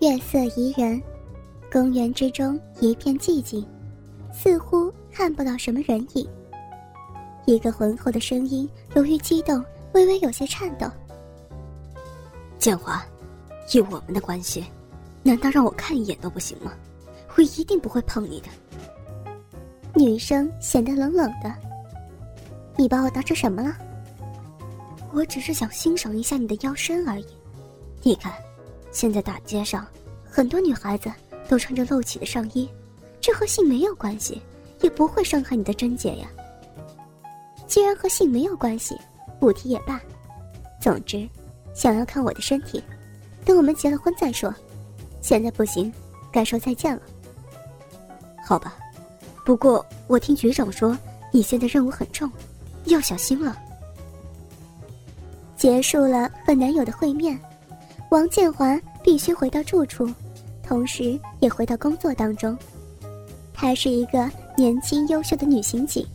月色宜人，公园之中一片寂静，似乎看不到什么人影。一个浑厚的声音由于激动，微微有些颤抖。建华，以我们的关系，难道让我看一眼都不行吗？我一定不会碰你的。女生显得冷冷的。你把我当成什么了？我只是想欣赏一下你的腰身而已。你看，现在大街上很多女孩子都穿着露脐的上衣，这和性没有关系，也不会伤害你的贞洁呀。既然和性没有关系，不提也罢。总之，想要看我的身体，等我们结了婚再说。现在不行，该说再见了。好吧，不过我听局长说你现在任务很重。要小心了。结束了和男友的会面，王建华必须回到住处，同时也回到工作当中。她是一个年轻优秀的女刑警，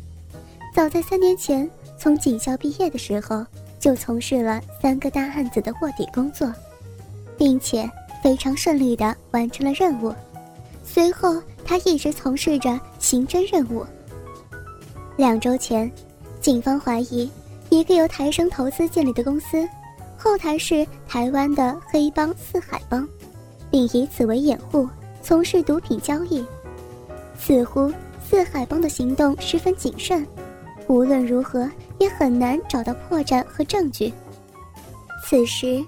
早在三年前从警校毕业的时候，就从事了三个大案子的卧底工作，并且非常顺利地完成了任务。随后，她一直从事着刑侦任务。两周前。警方怀疑，一个由台生投资建立的公司，后台是台湾的黑帮四海帮，并以此为掩护从事毒品交易。似乎四海帮的行动十分谨慎，无论如何也很难找到破绽和证据。此时，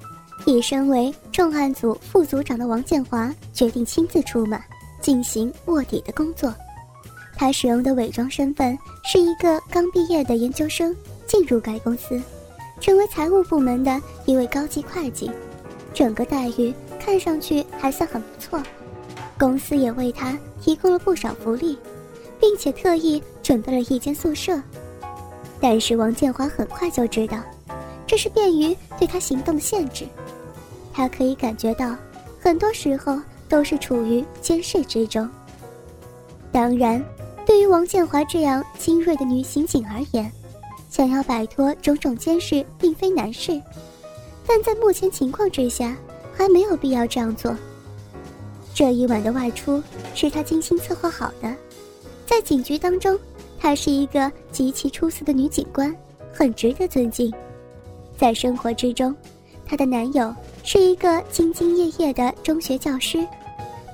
已身为重案组副组长的王建华决定亲自出马，进行卧底的工作。他使用的伪装身份是一个刚毕业的研究生，进入该公司，成为财务部门的一位高级会计，整个待遇看上去还算很不错，公司也为他提供了不少福利，并且特意准备了一间宿舍。但是王建华很快就知道，这是便于对他行动的限制，他可以感觉到，很多时候都是处于监视之中。当然。对于王建华这样精锐的女刑警而言，想要摆脱种种监视并非难事，但在目前情况之下，还没有必要这样做。这一晚的外出是他精心策划好的，在警局当中，她是一个极其出色的女警官，很值得尊敬。在生活之中，她的男友是一个兢兢业业的中学教师，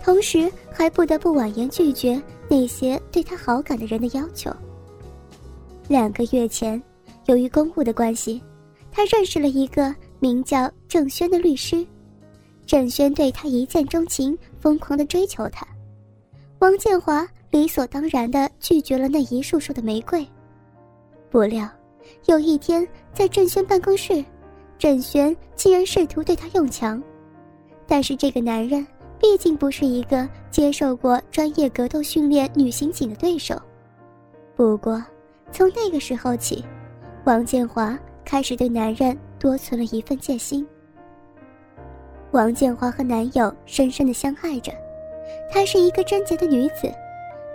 同时还不得不婉言拒绝。那些对他好感的人的要求。两个月前，由于公务的关系，他认识了一个名叫郑轩的律师。郑轩对他一见钟情，疯狂的追求他。王建华理所当然的拒绝了那一束束的玫瑰。不料，有一天在郑轩办公室，郑轩竟然试图对他用强。但是这个男人。毕竟不是一个接受过专业格斗训练女刑警的对手。不过，从那个时候起，王建华开始对男人多存了一份戒心。王建华和男友深深的相爱着，她是一个贞洁的女子，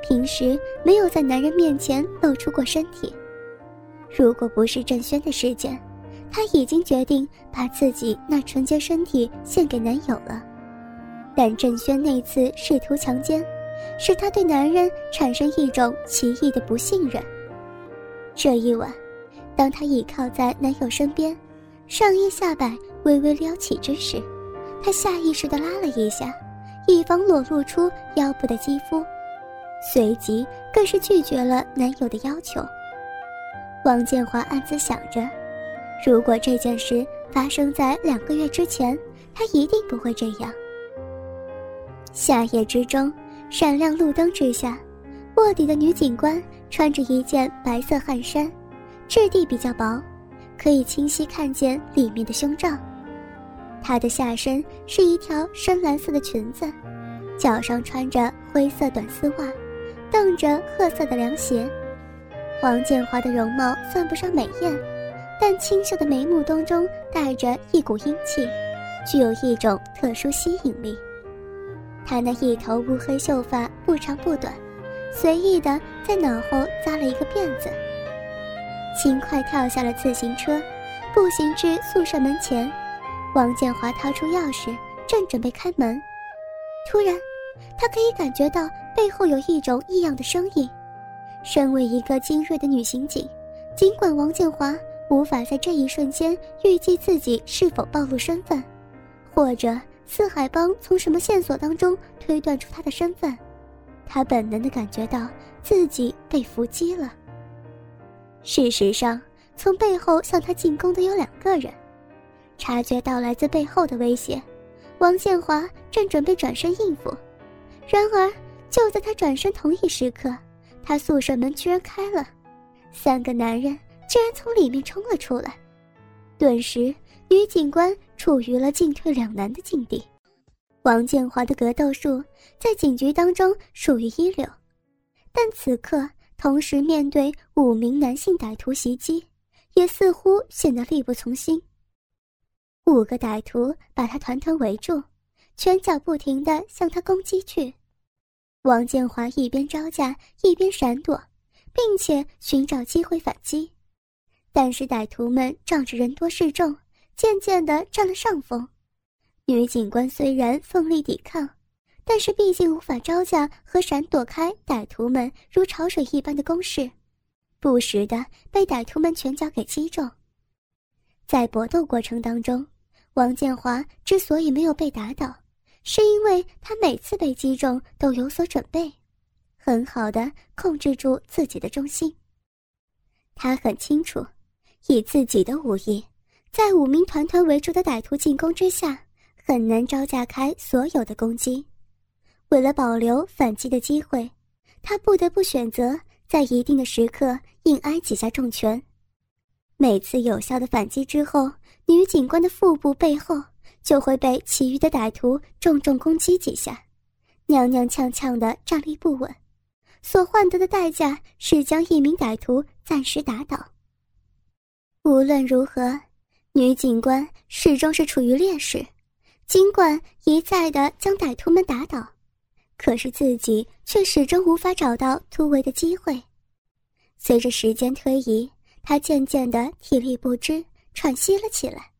平时没有在男人面前露出过身体。如果不是郑轩的事件，她已经决定把自己那纯洁身体献给男友了。但郑轩那次试图强奸，使她对男人产生一种奇异的不信任。这一晚，当她倚靠在男友身边，上衣下摆微微撩起之时，她下意识地拉了一下，以防裸露出腰部的肌肤，随即更是拒绝了男友的要求。王建华暗自想着，如果这件事发生在两个月之前，他一定不会这样。夏夜之中，闪亮路灯之下，卧底的女警官穿着一件白色汗衫，质地比较薄，可以清晰看见里面的胸罩。她的下身是一条深蓝色的裙子，脚上穿着灰色短丝袜，蹬着褐色的凉鞋。王建华的容貌算不上美艳，但清秀的眉目当中带着一股英气，具有一种特殊吸引力。他那一头乌黑秀发不长不短，随意的在脑后扎了一个辫子，轻快跳下了自行车，步行至宿舍门前。王建华掏出钥匙，正准备开门，突然，他可以感觉到背后有一种异样的声音。身为一个精锐的女刑警，尽管王建华无法在这一瞬间预计自己是否暴露身份，或者四海帮从什么线索当中推断出他的身份，他本能的感觉到自己被伏击了。事实上，从背后向他进攻的有两个人。察觉到来自背后的威胁，王建华正准备转身应付，然而就在他转身同一时刻，他宿舍门居然开了，三个男人竟然从里面冲了出来，顿时女警官处于了进退两难的境地。王建华的格斗术在警局当中属于一流，但此刻同时面对五名男性歹徒袭击，也似乎显得力不从心。五个歹徒把他团团围住，拳脚不停地向他攻击去。王建华一边招架，一边闪躲，并且寻找机会反击。但是歹徒们仗着人多势众，渐渐地占了上风。女警官虽然奋力抵抗，但是毕竟无法招架和闪躲开歹徒们如潮水一般的攻势，不时的被歹徒们拳脚给击中。在搏斗过程当中。王建华之所以没有被打倒，是因为他每次被击中都有所准备，很好的控制住自己的重心。他很清楚，以自己的武艺，在五名团团围住的歹徒进攻之下，很难招架开所有的攻击。为了保留反击的机会，他不得不选择在一定的时刻硬挨几下重拳。每次有效的反击之后。女警官的腹部背后就会被其余的歹徒重重攻击几下，踉踉跄跄的站立不稳，所换得的代价是将一名歹徒暂时打倒。无论如何，女警官始终是处于劣势，尽管一再的将歹徒们打倒，可是自己却始终无法找到突围的机会。随着时间推移，他渐渐的体力不支。喘息了起来，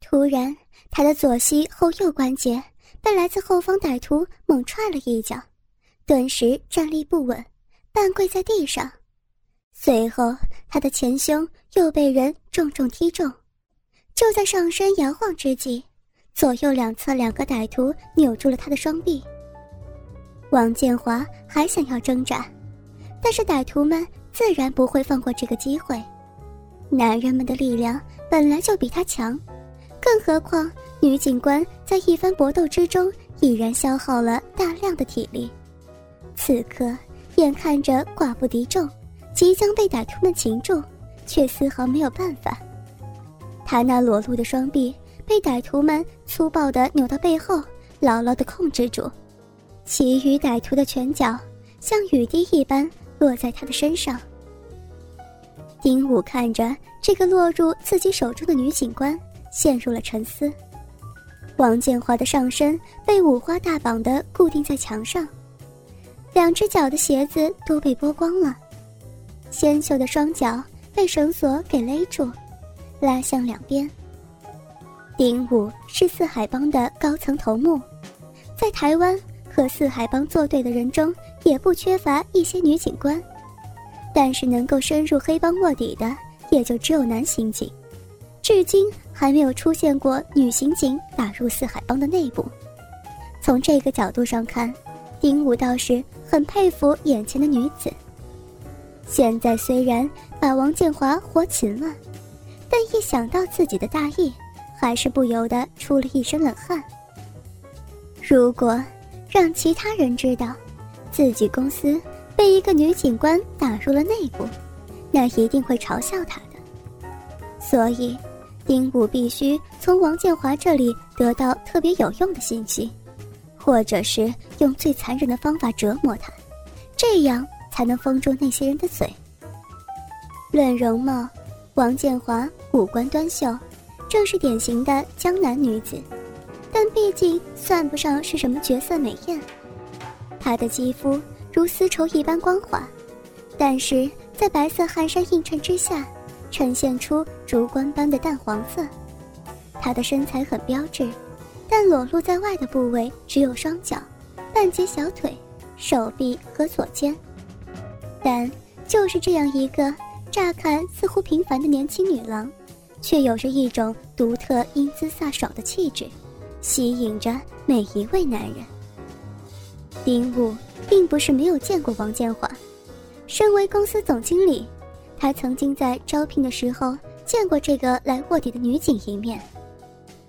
突然，他的左膝后右关节被来自后方歹徒猛踹了一脚，顿时站立不稳，半跪在地上。随后，他的前胸又被人重重踢中。就在上身摇晃之际，左右两侧两个歹徒扭住了他的双臂。王建华还想要挣扎，但是歹徒们自然不会放过这个机会。男人们的力量本来就比他强，更何况女警官在一番搏斗之中已然消耗了大量的体力，此刻眼看着寡不敌众，即将被歹徒们擒住，却丝毫没有办法。他那裸露的双臂被歹徒们粗暴地扭到背后，牢牢地控制住，其余歹徒的拳脚像雨滴一般落在他的身上。丁武看着这个落入自己手中的女警官，陷入了沉思。王建华的上身被五花大绑的固定在墙上，两只脚的鞋子都被剥光了，纤秀的双脚被绳索给勒住，拉向两边。丁武是四海帮的高层头目，在台湾和四海帮作对的人中，也不缺乏一些女警官。但是能够深入黑帮卧底的，也就只有男刑警，至今还没有出现过女刑警打入四海帮的内部。从这个角度上看，丁武倒是很佩服眼前的女子。现在虽然把王建华活擒了，但一想到自己的大义，还是不由得出了一身冷汗。如果让其他人知道，自己公司。被一个女警官打入了内部，那一定会嘲笑他的。所以，丁武必须从王建华这里得到特别有用的信息，或者是用最残忍的方法折磨他，这样才能封住那些人的嘴。论容貌，王建华五官端秀，正是典型的江南女子，毕竟算不上是什么绝色美艳。她的肌肤。如丝绸一般光滑，但是在白色汗衫映衬之下，呈现出烛光般的淡黄色。她的身材很标致，但裸露在外的部位只有双脚、半截小腿、手臂和左肩。但就是这样一个乍看似乎平凡的年轻女郎，却有着一种独特英姿飒爽的气质，吸引着每一位男人。丁武并不是没有见过王建华，身为公司总经理，他曾经在招聘的时候见过这个来卧底的女警一面。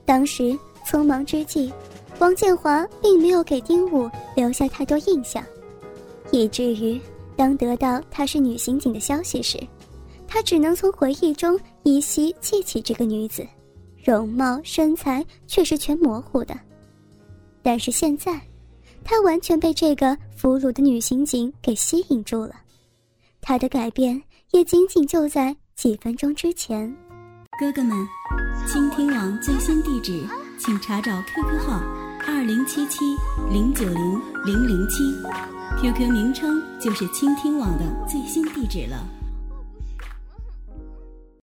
当时匆忙之际，王建华并没有给丁武留下太多印象，以至于当得到她是女刑警的消息时，他只能从回忆中依稀记起这个女子，容貌身材却是全模糊的。但是现在。他完全被这个俘虏的女刑警给吸引住了，他的改变也仅仅就在几分钟之前。哥哥们，倾听网最新地址，请查找 QQ 号二零七七零九零零零七，QQ 名称就是倾听网的最新地址了。